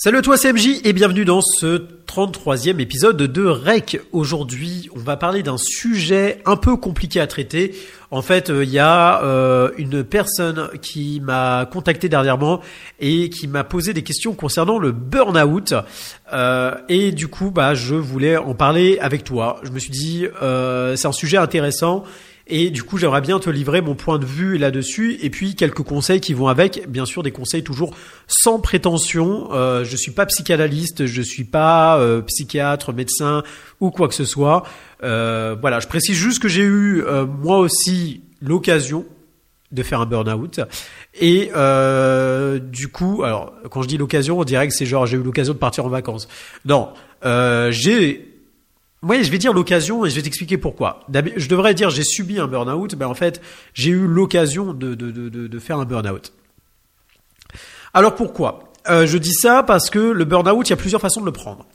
Salut à toi CMJ et bienvenue dans ce 33e épisode de REC. Aujourd'hui on va parler d'un sujet un peu compliqué à traiter. En fait euh, il y a euh, une personne qui m'a contacté dernièrement et qui m'a posé des questions concernant le burn-out. Euh, et du coup bah, je voulais en parler avec toi. Je me suis dit c'est un sujet intéressant et du coup, j'aimerais bien te livrer mon point de vue là-dessus et puis quelques conseils qui vont avec. Bien sûr, des conseils toujours sans prétention. Euh, je suis pas psychanalyste, je suis pas euh, psychiatre, médecin ou quoi que ce soit. Euh, voilà, je précise juste que j'ai eu euh, moi aussi l'occasion de faire un burn-out. Et euh, du coup, alors quand je dis l'occasion, on dirait que c'est genre j'ai eu l'occasion de partir en vacances. Non, euh, j'ai oui, je vais dire l'occasion et je vais t'expliquer pourquoi. Je devrais dire j'ai subi un burn-out, mais en fait j'ai eu l'occasion de, de, de, faire un burn-out. Alors pourquoi? Euh, Je dis ça parce que le burn-out, il y a plusieurs façons de le prendre.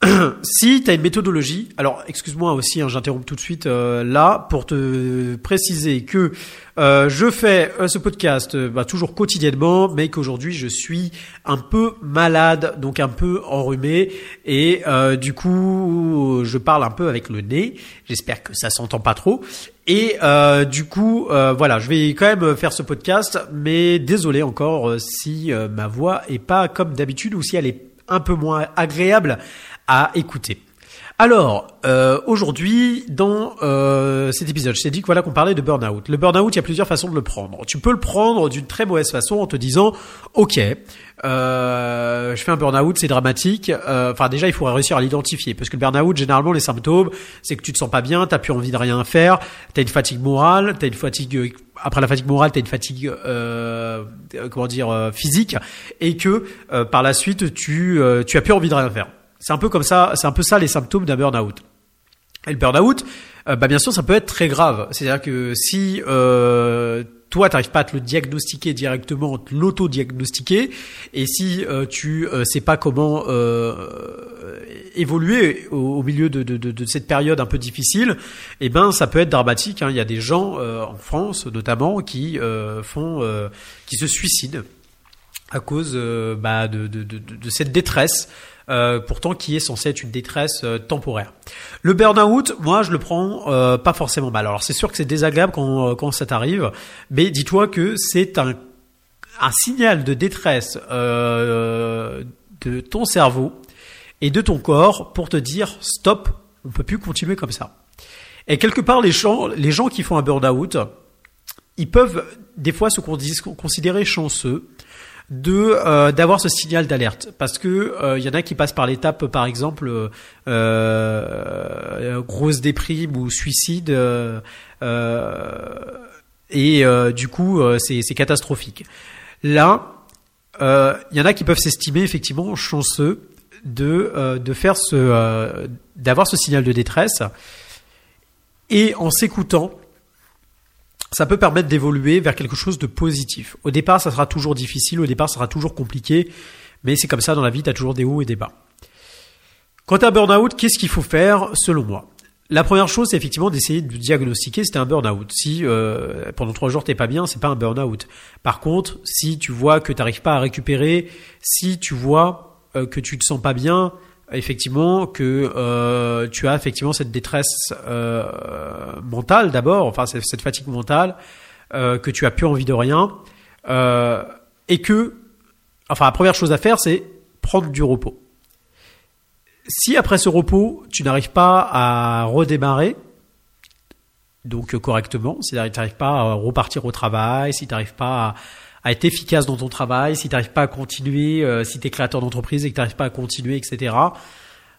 si tu as une méthodologie, alors excuse-moi aussi, hein, j'interromps tout de suite euh, là pour te préciser que euh, je fais euh, ce podcast bah, toujours quotidiennement, mais qu'aujourd'hui je suis un peu malade, donc un peu enrhumé, et du coup je parle un peu avec le nez. J'espère que ça s'entend pas trop. Et du coup, voilà, je vais quand même faire ce podcast, mais désolé encore si ma voix est pas comme d'habitude ou si elle est un peu moins agréable à écouter. Alors, euh, aujourd'hui, dans euh, cet épisode, je t'ai dit que voilà qu'on parlait de burn-out. Le burn-out, il y a plusieurs façons de le prendre. Tu peux le prendre d'une très mauvaise façon en te disant, ok, euh, je fais un burn-out, c'est dramatique. Euh, enfin, déjà, il faut réussir à l'identifier, parce que le burn-out, généralement, les symptômes, c'est que tu te sens pas bien, t'as plus envie de rien faire, t'as une fatigue morale, t'as une fatigue après la fatigue morale, t'as une fatigue, euh, comment dire, physique, et que par la suite, tu tu as plus envie de rien faire. C'est un peu comme ça, c'est un peu ça les symptômes d'un burn-out. Et le burn-out, euh, bah bien sûr, ça peut être très grave. C'est-à-dire que si euh, toi, t'arrives pas à te le diagnostiquer directement, te l'auto-diagnostiquer, et si euh, tu euh, sais pas comment évoluer au, milieu de, de, de, cette période un peu difficile, eh ben ça peut être dramatique. Hein. Il y a des gens en France, notamment, qui font, qui se suicident à cause bah, de, de, cette détresse euh, pourtant qui est censé être une détresse euh, temporaire. Le burn-out, moi, je le prends euh, pas forcément mal. Alors c'est sûr que c'est désagréable quand, quand ça t'arrive, mais dis-toi que c'est un, un signal de détresse de ton cerveau et de ton corps pour te dire stop, on peut plus continuer comme ça. Et quelque part, les gens, les gens qui font un burn-out, ils peuvent des fois se considérer chanceux de euh, d'avoir ce signal d'alerte parce que il euh, y en a qui passent par l'étape par exemple euh, grosse déprime ou suicide et du coup c'est c'est catastrophique. Là, il y en a qui peuvent s'estimer effectivement chanceux de de faire ce d'avoir ce signal de détresse et en s'écoutant ça peut permettre d'évoluer vers quelque chose de positif. Au départ, ça sera toujours difficile, au départ, ça sera toujours compliqué, mais c'est comme ça dans la vie, tu as toujours des hauts et des bas. Quant à burn-out, qu'est-ce qu'il faut faire selon moi? La première chose, c'est effectivement d'essayer de diagnostiquer si t'es un burn-out. Si euh, pendant trois jours t'es pas bien, c'est pas un burn-out. Par contre, si tu vois que tu n'arrives pas à récupérer, si tu vois euh, que tu te sens pas bien, effectivement que euh, tu as effectivement cette détresse euh, mentale d'abord, enfin cette fatigue mentale, euh, que tu as plus envie de rien, euh, et que, enfin la première chose à faire, c'est prendre du repos. Si après ce repos, tu n'arrives pas à redémarrer, donc correctement, si tu n'arrives pas à repartir au travail, si tu n'arrives pas à à être efficace dans ton travail, si tu n'arrives pas à continuer, euh, si tu es créateur d'entreprise et que tu n'arrives pas à continuer, etc.,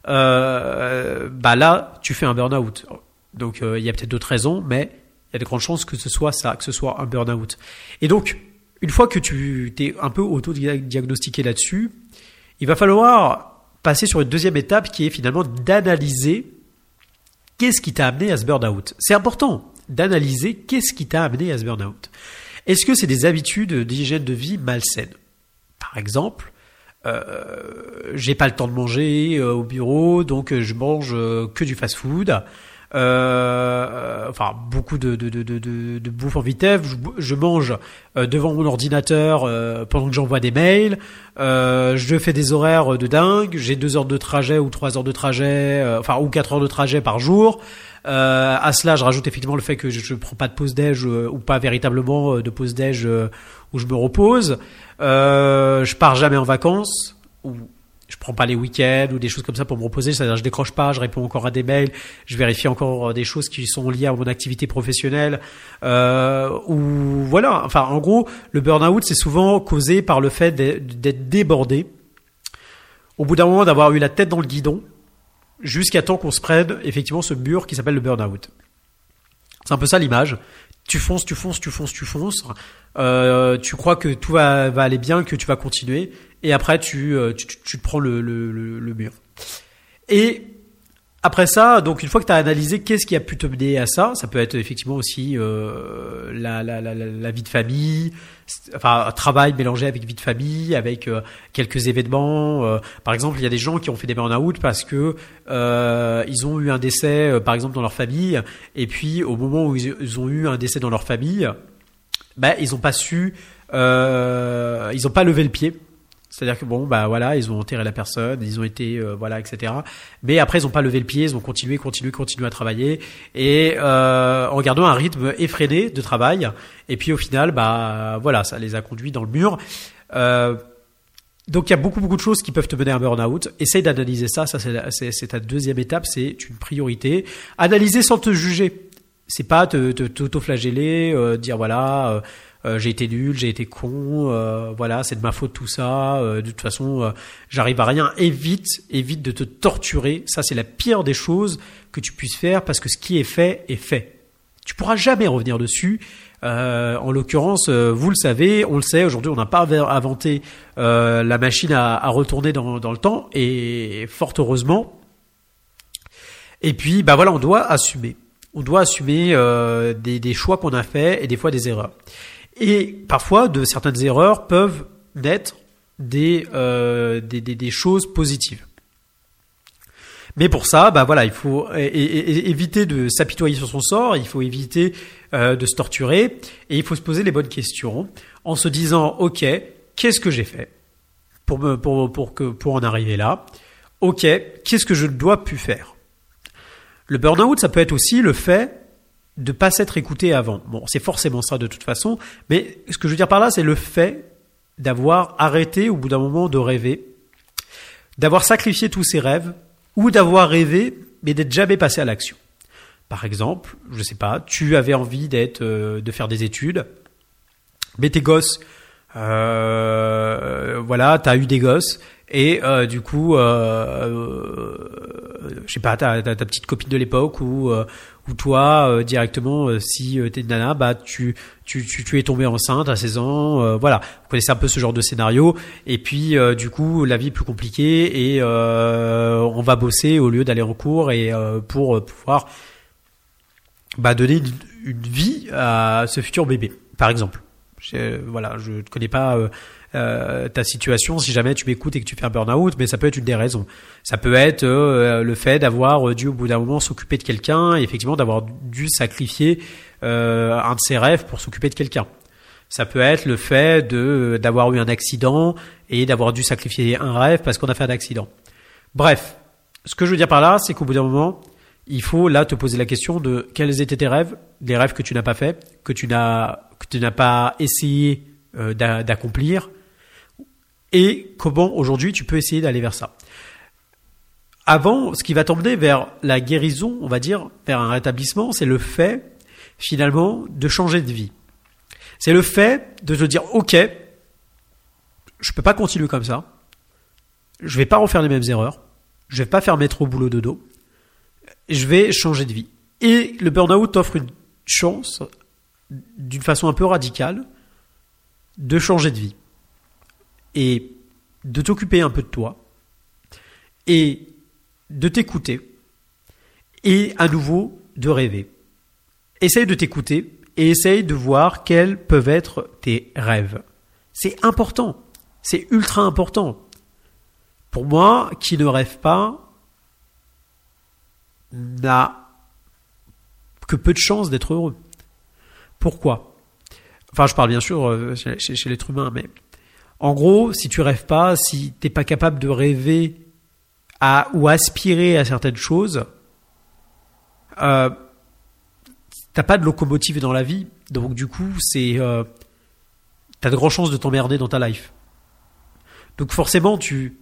euh, bah là, tu fais un burn-out. Donc euh, il y a peut-être d'autres raisons, mais il y a de grandes chances que ce soit ça, que ce soit un burn-out. Et donc, une fois que tu t'es un peu auto-diagnostiqué là-dessus, il va falloir passer sur une deuxième étape qui est finalement d'analyser qu'est-ce qui t'a amené à ce burn-out. C'est important d'analyser qu'est-ce qui t'a amené à ce burn-out. Est-ce que c'est des habitudes d'hygiène de vie malsaines? Par exemple, euh, j'ai pas le temps de manger euh, au bureau, donc euh, je mange que du fast-food. Euh, enfin beaucoup de, de, de, de, de bouffe en vitesse. Je, je mange euh, devant mon ordinateur euh, pendant que j'envoie des mails. Euh, je fais des horaires de dingue. J'ai deux heures de trajet ou trois heures de trajet, enfin ou quatre heures de trajet par jour. à cela, je rajoute effectivement le fait que je, ne prends pas de pause déj ou pas véritablement de pause déj où je me repose. je pars jamais en vacances je prends pas les week-ends ou des choses comme ça pour me reposer. C'est-à-dire, je décroche pas, je réponds encore à des mails, je vérifie encore des choses qui sont liées à mon activité professionnelle. Euh, ou voilà. Enfin, en gros, le burn-out, c'est souvent causé par le fait d'être débordé. Au bout d'un moment, d'avoir eu la tête dans le guidon, jusqu'à temps qu'on se prenne effectivement ce mur qui s'appelle le burn-out. C'est un peu ça l'image. Tu fonces, tu fonces, tu fonces, tu fonces. Euh, tu crois que tout va, va aller bien, que tu vas continuer et après tu, euh, tu, tu, te prends le, le, le, mur. Et après ça, donc une fois que tu as analysé qu'est-ce qui a pu te mener à ça, ça peut être effectivement aussi euh, la, la, la, vie de famille, enfin un travail mélangé avec vie de famille, avec euh, quelques événements. Par exemple, il y a des gens qui ont fait des burn-out parce que ils ont eu un décès, par exemple dans leur famille, et puis au moment où ils, ont eu un décès dans leur famille, ben ils n'ont pas su, ils n'ont pas levé le pied c'est-à-dire que bon, bah voilà, ils ont enterré la personne, ils ont été, euh, voilà, etc. Mais après, ils n'ont pas levé le pied, ils ont continué, continué, continué à travailler et euh, en gardant un rythme effréné de travail. Et puis au final, bah voilà, ça les a conduits dans le mur. Euh, donc il y a beaucoup beaucoup de choses qui peuvent te mener à un burn-out. Essaye d'analyser ça. Ça c'est ta deuxième étape, c'est une priorité. Analyser sans te juger. C'est pas te t'auto-flageller, euh, dire voilà euh, j'ai été nul, j'ai été con, euh, voilà, c'est de ma faute tout ça. Euh, de toute façon, j'arrive à rien. Évite, évite de te torturer. Ça, c'est la pire des choses que tu puisses faire parce que ce qui est fait est fait. Tu pourras jamais revenir dessus. en l'occurrence, vous le savez, on le sait. Aujourd'hui, on n'a pas inventé la machine à, à retourner dans, dans, le temps, et fort heureusement. Et puis, bah voilà, on doit assumer. On doit assumer des, des choix qu'on a faits et des fois des erreurs. Et parfois, de certaines erreurs peuvent naître des, euh, des, des, choses positives. Mais pour ça, bah voilà, il faut éviter de s'apitoyer sur son sort, il faut éviter euh, de se torturer, et il faut se poser les bonnes questions en se disant, ok, qu'est-ce que j'ai fait pour me, pour, pour que pour en arriver là? Ok, qu'est-ce que je ne dois plus faire? Le burn-out, ça peut être aussi le fait de pas s'être écouté avant. Bon, c'est forcément ça de toute façon, mais ce que je veux dire par là, c'est le fait d'avoir arrêté au bout d'un moment de rêver, d'avoir sacrifié tous ses rêves, ou d'avoir rêvé, mais d'être jamais passé à l'action. Par exemple, je sais pas, tu avais envie d'être, euh, de faire des études, mais tes gosses, euh, voilà, t'as eu des gosses, et euh, du coup, euh, je sais pas, ta, ta, petite copine de l'époque ou ou toi euh, directement euh, si euh, t'es une nana bah tu, tu es tombé enceinte à 16 ans voilà. Vous connaissez un peu ce genre de scénario. Et puis du coup la vie est plus compliquée et on va bosser au lieu d'aller en cours et pour pouvoir bah donner une, une, vie à ce futur bébé par exemple. Voilà je ne connais pas euh, ta situation si jamais tu m'écoutes et que tu fais un burn-out, mais ça peut être une des raisons. Ça peut être euh, le fait d'avoir dû au bout d'un moment s'occuper de quelqu'un et effectivement d'avoir dû sacrifier euh, un de ses rêves pour s'occuper de quelqu'un. Ça peut être le fait de d'avoir eu un accident et d'avoir dû sacrifier un rêve parce qu'on a fait un accident. Bref, ce que je veux dire par là, c'est qu'au bout d'un moment, il faut là te poser la question de quels étaient tes rêves, des rêves que tu n'as pas fait, que tu n'as que tu n'as pas essayé d'accomplir, et comment aujourd'hui tu peux essayer d'aller vers ça. Avant, ce qui va t'emmener vers la guérison, on va dire, vers un rétablissement, c'est le fait, finalement, de changer de vie. C'est le fait de te dire, OK, je peux pas continuer comme ça. Je vais pas refaire les mêmes erreurs. Je vais pas faire mettre au boulot de dos. Je vais changer de vie. Et le burn-out t'offre une chance, d'une façon un peu radicale, de changer de vie et de t'occuper un peu de toi et de t'écouter et à nouveau de rêver. Essaye de t'écouter et essaye de voir quels peuvent être tes rêves. C'est important, c'est ultra important. Pour moi, qui ne rêve pas n'a que peu de chances d'être heureux. Pourquoi? Enfin, je parle bien sûr euh, chez, l'être humain, mais en gros, si tu rêves pas, si t'es pas capable de rêver à ou aspirer à certaines choses, euh, t'as pas de locomotive dans la vie, donc du coup, c'est euh, t'as de grandes chances de t'emmerder dans ta life. Donc forcément, tu,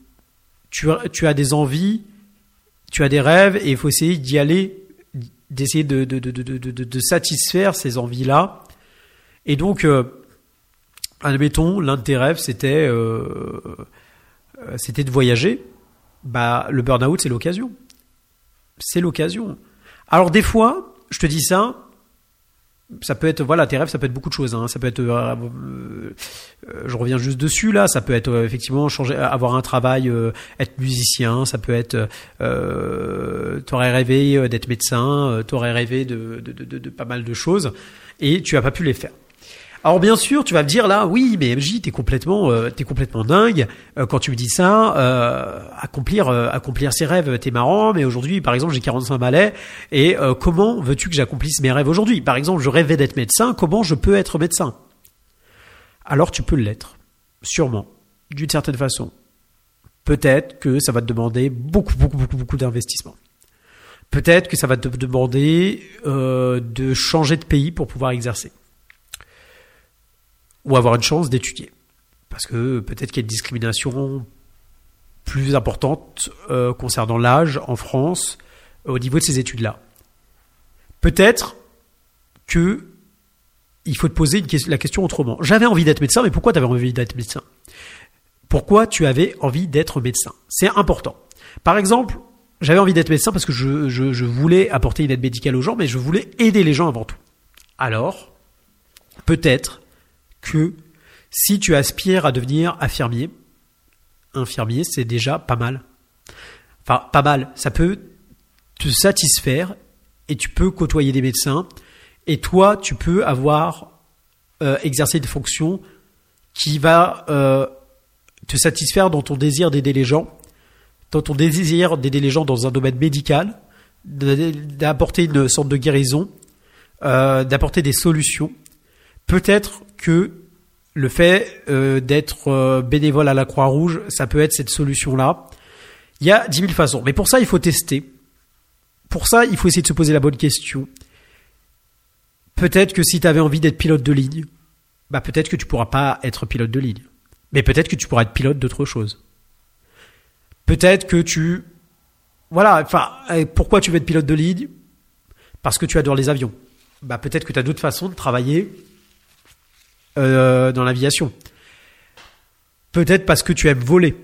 tu, tu as des envies, tu as des rêves, et il faut essayer d'y aller, d'essayer de, de, de, de, satisfaire ces envies-là. Et donc, euh, admettons, l'un de tes rêves, c'était euh, c'était de voyager. Bah, le burn-out, c'est l'occasion. C'est l'occasion. Alors des fois, je te dis ça, ça peut être voilà tes rêves ça peut être beaucoup de choses hein. ça peut être euh, euh, je reviens juste dessus là ça peut être euh, effectivement changer avoir un travail être musicien ça peut être euh, t'aurais rêvé d'être médecin t'aurais rêvé de, de, de, de, pas mal de choses et tu as pas pu les faire alors bien sûr, tu vas me dire là, oui, mais MJ, t'es complètement, euh, complètement dingue euh, quand tu me dis ça. Euh, accomplir, accomplir ses rêves, t'es marrant. Mais aujourd'hui, par exemple, j'ai 45 balais et comment veux-tu que j'accomplisse mes rêves aujourd'hui? Par exemple, je rêvais d'être médecin. Comment je peux être médecin? Alors tu peux l'être, sûrement, d'une certaine façon. Peut-être que ça va te demander beaucoup, beaucoup, beaucoup, beaucoup d'investissement. Peut-être que ça va te demander de changer de pays pour pouvoir exercer ou avoir une chance d'étudier. Parce que peut-être qu'il y a une discrimination plus importante euh, concernant l'âge en France euh, au niveau de ces études-là. Peut-être que il faut te poser la question autrement. J'avais envie d'être médecin, mais pourquoi tu avais envie d'être médecin? Pourquoi tu avais envie d'être médecin? C'est important. Par exemple, j'avais envie d'être médecin parce que je, je, voulais apporter une aide médicale aux gens, mais je voulais aider les gens avant tout. Alors, peut-être que si tu aspires à devenir infirmier, infirmier, c'est déjà pas mal. Enfin, pas mal. Ça peut te satisfaire et tu peux côtoyer des médecins et toi, tu peux avoir euh, exercé une fonction qui va euh, te satisfaire dans ton désir d'aider les gens, dans ton désir d'aider les gens dans un domaine médical, d'apporter une sorte de guérison, euh, d'apporter des solutions. Peut-être que le fait euh, d'être euh, bénévole à la Croix-Rouge, ça peut être cette solution-là. Il y a dix mille façons. Mais pour ça, il faut tester. Pour ça, il faut essayer de se poser la bonne question. Peut-être que si tu avais envie d'être pilote de ligne, bah peut-être que tu pourras pas être pilote de ligne. Mais peut-être que tu pourras être pilote d'autre chose. Peut-être que tu... Voilà, enfin, euh, pourquoi tu veux être pilote de ligne? Parce que tu adores les avions. Bah peut-être que tu as d'autres façons de travailler euh, dans l'aviation. Peut-être parce que tu aimes voler.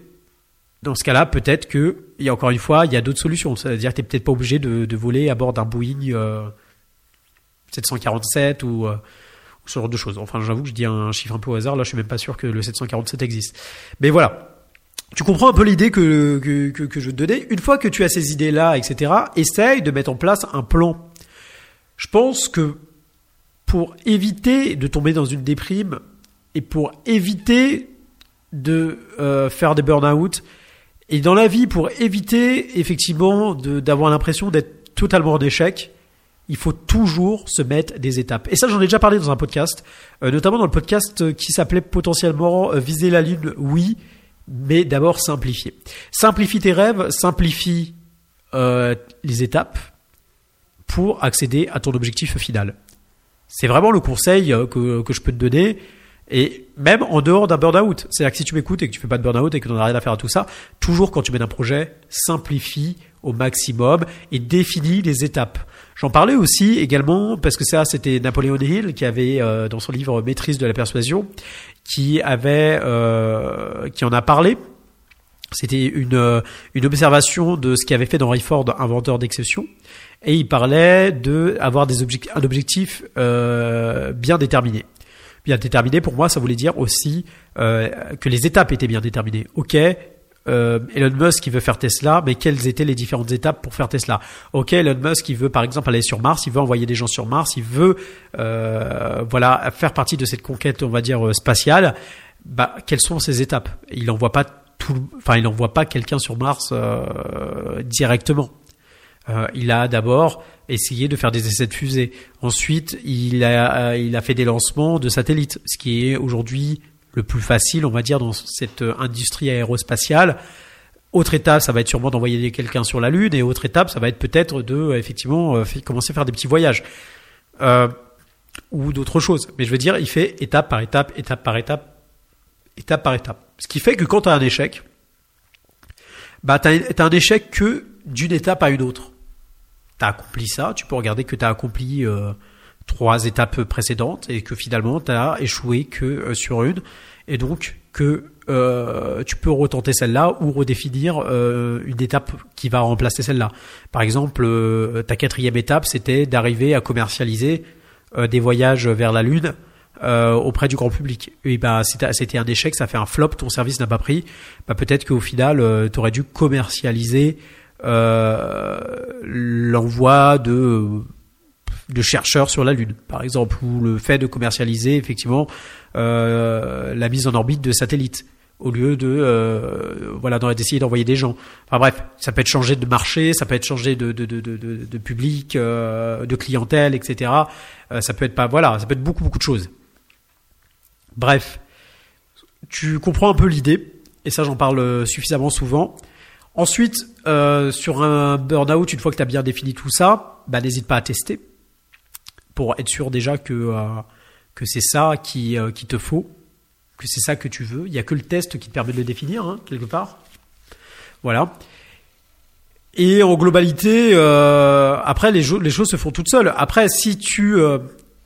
Dans ce cas-là, peut-être que, a encore une fois, il y a d'autres solutions. C'est-à-dire que tu n'es peut-être pas obligé de, voler à bord d'un Boeing 747 euh, ou, euh, ou, ce genre de choses. Enfin, j'avoue que je dis un chiffre un peu au hasard. Là, je suis même pas sûr que le 747 existe. Mais voilà. Tu comprends un peu l'idée que, que, que, que je te donnais. Une fois que tu as ces idées-là, etc., essaye de mettre en place un plan. Je pense que pour éviter de tomber dans une déprime et pour éviter de euh, faire des burn-out et dans la vie pour éviter effectivement d'avoir l'impression d'être totalement en échec, il faut toujours se mettre des étapes. Et ça, j'en ai déjà parlé dans un podcast, euh, notamment dans le podcast qui s'appelait potentiellement euh, Viser la lune, oui, mais d'abord simplifier. Simplifie tes rêves, simplifie les étapes pour accéder à ton objectif final. C'est vraiment le conseil euh, que, que je peux te donner. Et même en dehors d'un burn-out. C'est-à-dire que si tu m'écoutes et que tu fais pas de burn-out et que tu n'en as rien à faire à tout ça, toujours quand tu mènes un projet, simplifie au maximum et définis les étapes. J'en parlais aussi également parce que ça, c'était Napoléon Hill qui avait euh, dans son livre Maîtrise de la persuasion, qui avait, euh, qui en a parlé. C'était une une observation de ce qu'avait fait dans Ford, inventeur d'exception et il parlait de avoir des objectifs, un objectif euh, bien déterminé. Bien déterminé, pour moi, ça voulait dire aussi euh, que les étapes étaient bien déterminées. Ok, euh, Elon Musk qui veut faire Tesla, mais quelles étaient les différentes étapes pour faire Tesla? Ok, Elon Musk qui veut par exemple aller sur Mars, il veut envoyer des gens sur Mars, il veut euh, voilà faire partie de cette conquête, on va dire spatiale. Bah, quelles sont ces étapes? Il n'envoie pas enfin il n'envoie pas quelqu'un sur Mars euh, directement. Euh, il a d'abord essayé de faire des essais de fusée. Ensuite, il a, il a fait des lancements de satellites, ce qui est aujourd'hui le plus facile, on va dire, dans cette industrie aérospatiale. Autre étape, ça va être sûrement d'envoyer quelqu'un sur la Lune, et autre étape, ça va être peut-être de effectivement euh, commencer à faire des petits voyages euh, ou d'autres choses. Mais je veux dire, il fait étape par étape, étape par étape, étape par étape. Ce qui fait que quand tu as un échec, bah t'as as un échec que d'une étape à une autre. T'as accompli ça, tu peux regarder que tu as accompli euh, trois étapes précédentes et que finalement tu as échoué que euh, sur une et donc que euh, tu peux retenter celle-là ou redéfinir euh, une étape qui va remplacer celle-là. Par exemple, euh, ta quatrième étape, c'était d'arriver à commercialiser euh, des voyages vers la Lune auprès du grand public. Bah, c'était un échec, ça fait un flop, ton service n'a pas pris. Bah, peut-être qu'au final, tu aurais dû commercialiser l'envoi de de chercheurs sur la Lune, par exemple, ou le fait de commercialiser effectivement euh, la mise en orbite de satellites au lieu de euh, voilà d'essayer d'envoyer des gens. Enfin bref, ça peut être changé de marché, ça peut être changé de de de de, de public, euh, de clientèle, etc. Euh, ça peut être pas voilà, ça peut être beaucoup beaucoup de choses. Bref, tu comprends un peu l'idée et ça j'en parle suffisamment souvent. Ensuite, euh, sur un burn-out, une fois que tu as bien défini tout ça, bah, n'hésite pas à tester pour être sûr déjà que, euh, que c'est ça qui, euh, qui te faut, que c'est ça que tu veux. Il n'y a que le test qui te permet de le définir, hein, quelque part. Voilà. Et en globalité, euh, après les, les, choses se font toutes seules. Après, si tu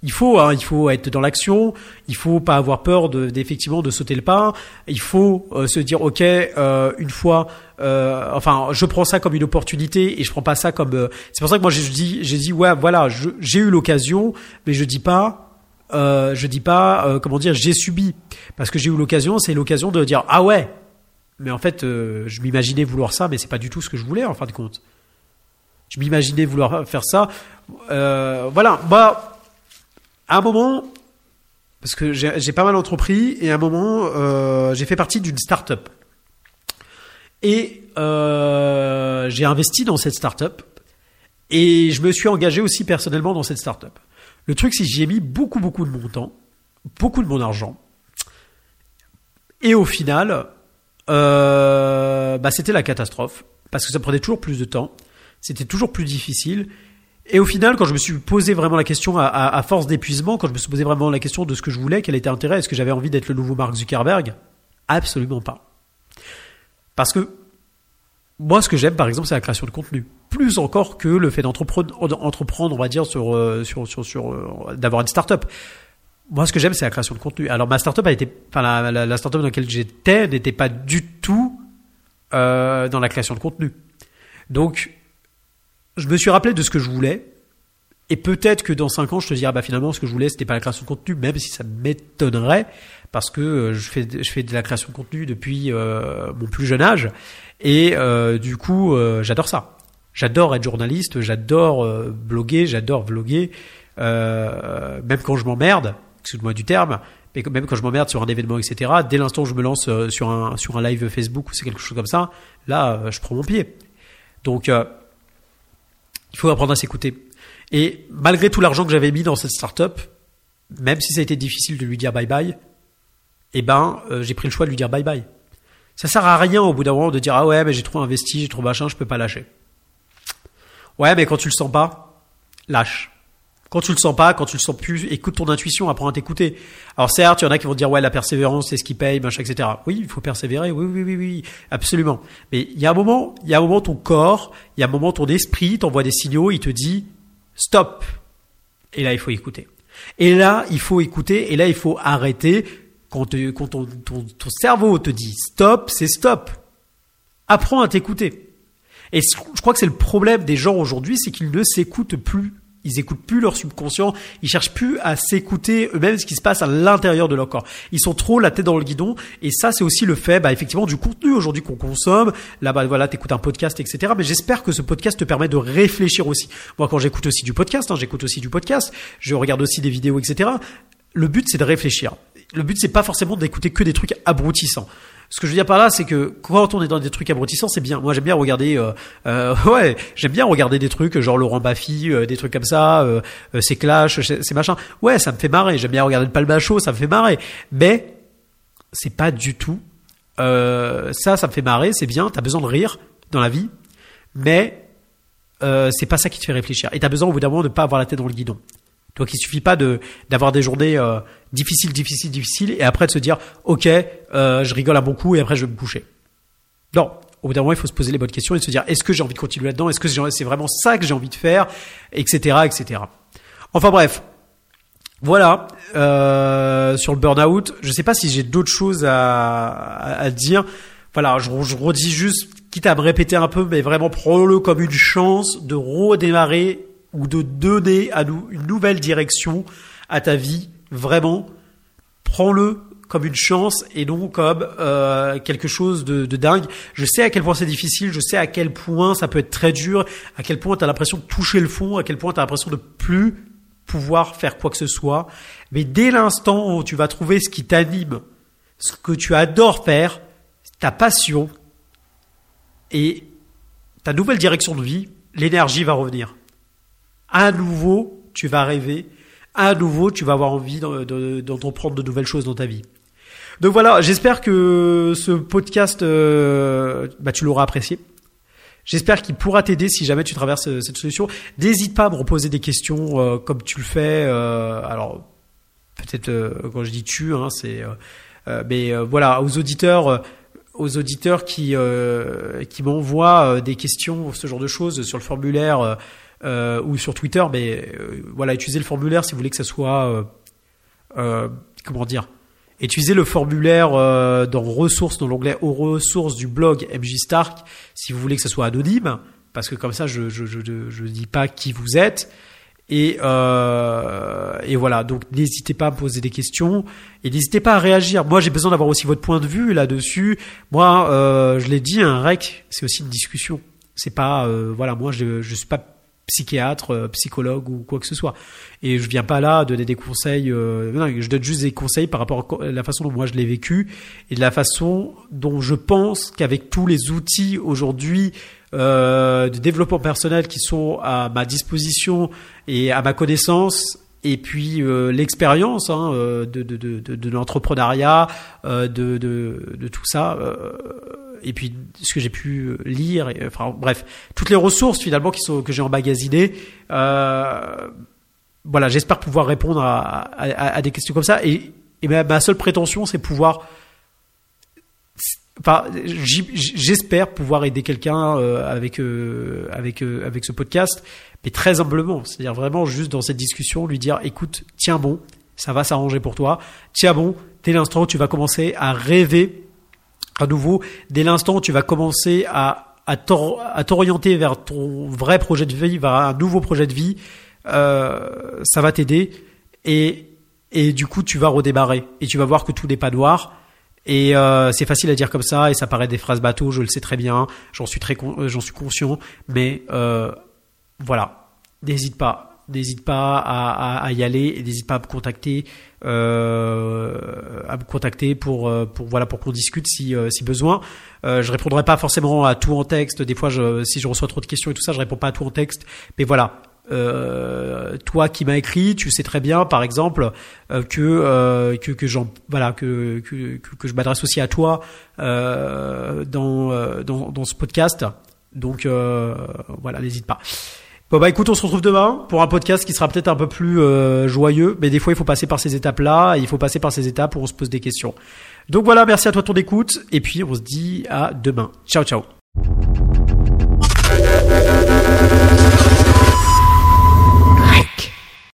il faut, hein, il faut être dans l'action. Il faut pas avoir peur de, d'effectivement de sauter le pas. Il faut euh, se dire, ok, euh, une fois, euh, enfin, je prends ça comme une opportunité et je prends pas ça comme. c'est pour ça que moi j'ai dit, j'ai dit, ouais, voilà, j'ai eu l'occasion, mais je dis pas, je dis pas, comment dire, j'ai subi, parce que j'ai eu l'occasion, c'est l'occasion de dire, ah ouais, mais en fait, je m'imaginais vouloir ça, mais c'est pas du tout ce que je voulais en fin de compte. Je m'imaginais vouloir faire ça. voilà, bah à un moment, parce que j'ai pas mal entrepris, et à un moment, euh, j'ai fait partie d'une start-up. Et euh, j'ai investi dans cette start-up, et je me suis engagé aussi personnellement dans cette start-up. Le truc, c'est que j'y ai mis beaucoup, beaucoup de mon temps, beaucoup de mon argent, et au final, euh, bah, c'était la catastrophe, parce que ça prenait toujours plus de temps, c'était toujours plus difficile, et au final, quand je me suis posé vraiment la question, à, force d'épuisement, quand je me suis posé vraiment la question de ce que je voulais, quel était l'intérêt, est-ce que j'avais envie d'être le nouveau Mark Zuckerberg? Absolument pas. Parce que moi, ce que j'aime, par exemple, c'est la création de contenu. Plus encore que le fait d'entreprendre, entreprendre, on va dire, sur, euh, sur, sur, sur euh, d'avoir une start-up. Moi, ce que j'aime, c'est la création de contenu. Alors, ma start-up a été, enfin, la, la, la start-up dans laquelle j'étais n'était pas du tout euh, dans la création de contenu. Donc, je me suis rappelé de ce que je voulais. Et peut-être que dans 5 ans, je te dirais, bah finalement, ce que je voulais, c'était pas la création de contenu, même si ça m'étonnerait, parce que euh, je fais, je fais de la création de contenu depuis euh, mon plus jeune âge. Et euh, du coup, j'adore ça. J'adore être journaliste, j'adore bloguer, j'adore vloguer, même quand je m'emmerde, excuse-moi du terme, mais même quand je m'emmerde sur un événement, etc. Dès l'instant où je me lance sur un sur un live Facebook ou c'est quelque chose comme ça, là, je prends mon pied. Donc il faut apprendre à s'écouter. Et malgré tout l'argent que j'avais mis dans cette startup, même si ça a été difficile de lui dire bye bye, eh ben, euh, j'ai pris le choix de lui dire bye bye. Ça sert à rien au bout d'un moment de dire ah ouais mais j'ai trop investi, j'ai trop machin, je peux pas lâcher. Ouais mais quand tu le sens pas, lâche. Quand tu le sens pas, quand tu le sens plus, écoute ton intuition, apprends à t'écouter. Alors certes, il y en a qui vont dire ouais la persévérance c'est ce qui paye, machin, etc. Oui, il faut persévérer, oui, oui, oui, oui, absolument. Mais il y a un moment, il y a un moment ton corps, il y a un moment ton esprit t'envoie des signaux, il te dit stop. Et là il faut écouter. Et là il faut écouter, et là il faut arrêter. Quand, quand ton, ton, ton cerveau te dit stop, c'est stop. Apprends à t'écouter. Et je crois que c'est le problème des gens aujourd'hui, c'est qu'ils ne s'écoutent plus ils écoutent plus leur subconscient, ils cherchent plus à s'écouter eux-mêmes ce qui se passe à l'intérieur de leur corps. Ils sont trop la tête dans le guidon et ça c'est aussi le fait bah, effectivement du contenu aujourd'hui qu'on consomme. Là bas voilà, t'écoutes un podcast etc. Mais j'espère que ce podcast te permet de réfléchir aussi. Moi quand j'écoute aussi du podcast, hein, j'écoute aussi du podcast, je regarde aussi des vidéos etc. Le but c'est de réfléchir. Le but c'est pas forcément d'écouter que des trucs abrutissants. Ce que je veux dire par là, c'est que quand on est dans des trucs abrutissants, c'est bien. Moi, j'aime bien regarder, euh, euh, ouais, j'aime bien regarder des trucs genre Laurent Baffy, euh, des trucs comme ça, euh, euh, c'est Clash, c'est machin. Ouais, ça me fait marrer. J'aime bien regarder le Palmacho, ça me fait marrer. Mais c'est pas du tout. Ça, ça me fait marrer, c'est bien. T'as besoin de rire dans la vie, mais c'est pas ça qui te fait réfléchir. Et t'as besoin au bout d'un moment de pas avoir la tête dans le guidon. Donc il suffit pas de d'avoir des journées euh, difficiles, difficiles, difficiles, et après de se dire ok, euh, je rigole à bon coup et après je vais me coucher. Non, au bout d'un moment il faut se poser les bonnes questions et se dire est-ce que j'ai envie de continuer là-dedans, est-ce que c'est vraiment ça que j'ai envie de faire, etc., etc. Enfin bref, voilà euh, sur le burn-out. Je sais pas si j'ai d'autres choses à, à, à dire. Voilà, je, je redis juste, quitte à me répéter un peu, mais vraiment prends-le comme une chance de redémarrer ou de donner à nous une nouvelle direction à ta vie. Vraiment, prends-le comme une chance et non comme euh, quelque chose de, dingue. Je sais à quel point c'est difficile, je sais à quel point ça peut être très dur, à quel point tu as l'impression de toucher le fond, à quel point tu as l'impression de plus pouvoir faire quoi que ce soit. Mais dès l'instant où tu vas trouver ce qui t'anime, ce que tu adores faire, ta passion et ta nouvelle direction de vie, l'énergie va revenir. À nouveau, tu vas rêver. À nouveau, tu vas avoir envie d'entreprendre de, de, nouvelles choses dans ta vie. Donc voilà, j'espère que ce podcast, euh, bah, tu l'auras apprécié. J'espère qu'il pourra t'aider si jamais tu traverses cette solution. N'hésite pas à me reposer des questions euh, comme tu le fais. Euh, alors peut-être euh, quand je dis tu, hein, c'est mais voilà aux auditeurs aux auditeurs qui qui m'envoient des questions, ce genre de choses sur le formulaire ou sur Twitter. Mais voilà, utilisez le formulaire si vous voulez que ça soit comment dire Utilisez le formulaire euh, dans ressources, dans l'onglet aux ressources du blog MJ Stark, si vous voulez que ce soit anonyme, parce que comme ça, je je, je, je dis pas qui vous êtes. Et, euh, et voilà, donc n'hésitez pas à me poser des questions et n'hésitez pas à réagir. Moi, j'ai besoin d'avoir aussi votre point de vue là-dessus. Moi, euh, je l'ai dit, un rec, c'est aussi une discussion. C'est pas, euh, voilà, moi, je je suis pas psychiatre, euh, psychologue ou quoi que ce soit. Et je viens pas là donner des conseils. Euh, non, je donne juste des conseils par rapport à la façon dont moi je l'ai vécu et de la façon dont je pense qu'avec tous les outils aujourd'hui euh, de développement personnel qui sont à ma disposition et à ma connaissance. Et puis euh, l'expérience hein, de, de, de, de l'entrepreneuriat, de, de, de tout ça, et puis ce que j'ai pu lire, enfin bref, toutes les ressources finalement qui sont que j'ai emmagasinées. Euh, voilà, j'espère pouvoir répondre à, des questions comme ça. Et, ma, seule prétention, c'est pouvoir. J'espère pouvoir aider quelqu'un euh, avec euh, avec euh, avec ce podcast, mais très humblement. C'est-à-dire vraiment juste dans cette discussion, lui dire, écoute, tiens bon, ça va s'arranger pour toi. Tiens bon, dès l'instant où tu vas commencer à rêver à nouveau, dès l'instant où tu vas commencer à, à t'orienter vers ton vrai projet de vie, vers un nouveau projet de vie, euh, ça va t'aider et, et du coup tu vas redémarrer et tu vas voir que tout n'est pas noir. Et euh, c'est facile à dire comme ça et ça paraît des phrases bateau, je le sais très bien, j'en suis très j'en suis conscient, mais euh, voilà, n'hésite pas, n'hésite pas à, à, à, y aller et n'hésite pas à me contacter euh, à me contacter pour euh, pour voilà pour qu'on discute si euh, si besoin. Euh, je répondrai pas forcément à tout en texte des fois je, si je reçois trop de questions et tout ça je réponds pas à tout en texte mais voilà euh, toi qui m'as écrit, tu sais très bien, par exemple, euh, que, euh, que que j'en voilà que que, que je m'adresse aussi à toi dans, dans dans ce podcast. Donc voilà, n'hésite pas. Bon bah écoute, on se retrouve demain pour un podcast qui sera peut-être un peu plus euh, joyeux, mais des fois il faut passer par ces étapes-là, il faut passer par ces étapes où on se pose des questions. Donc voilà, merci à toi ton écoute, et puis on se dit à demain. Ciao ciao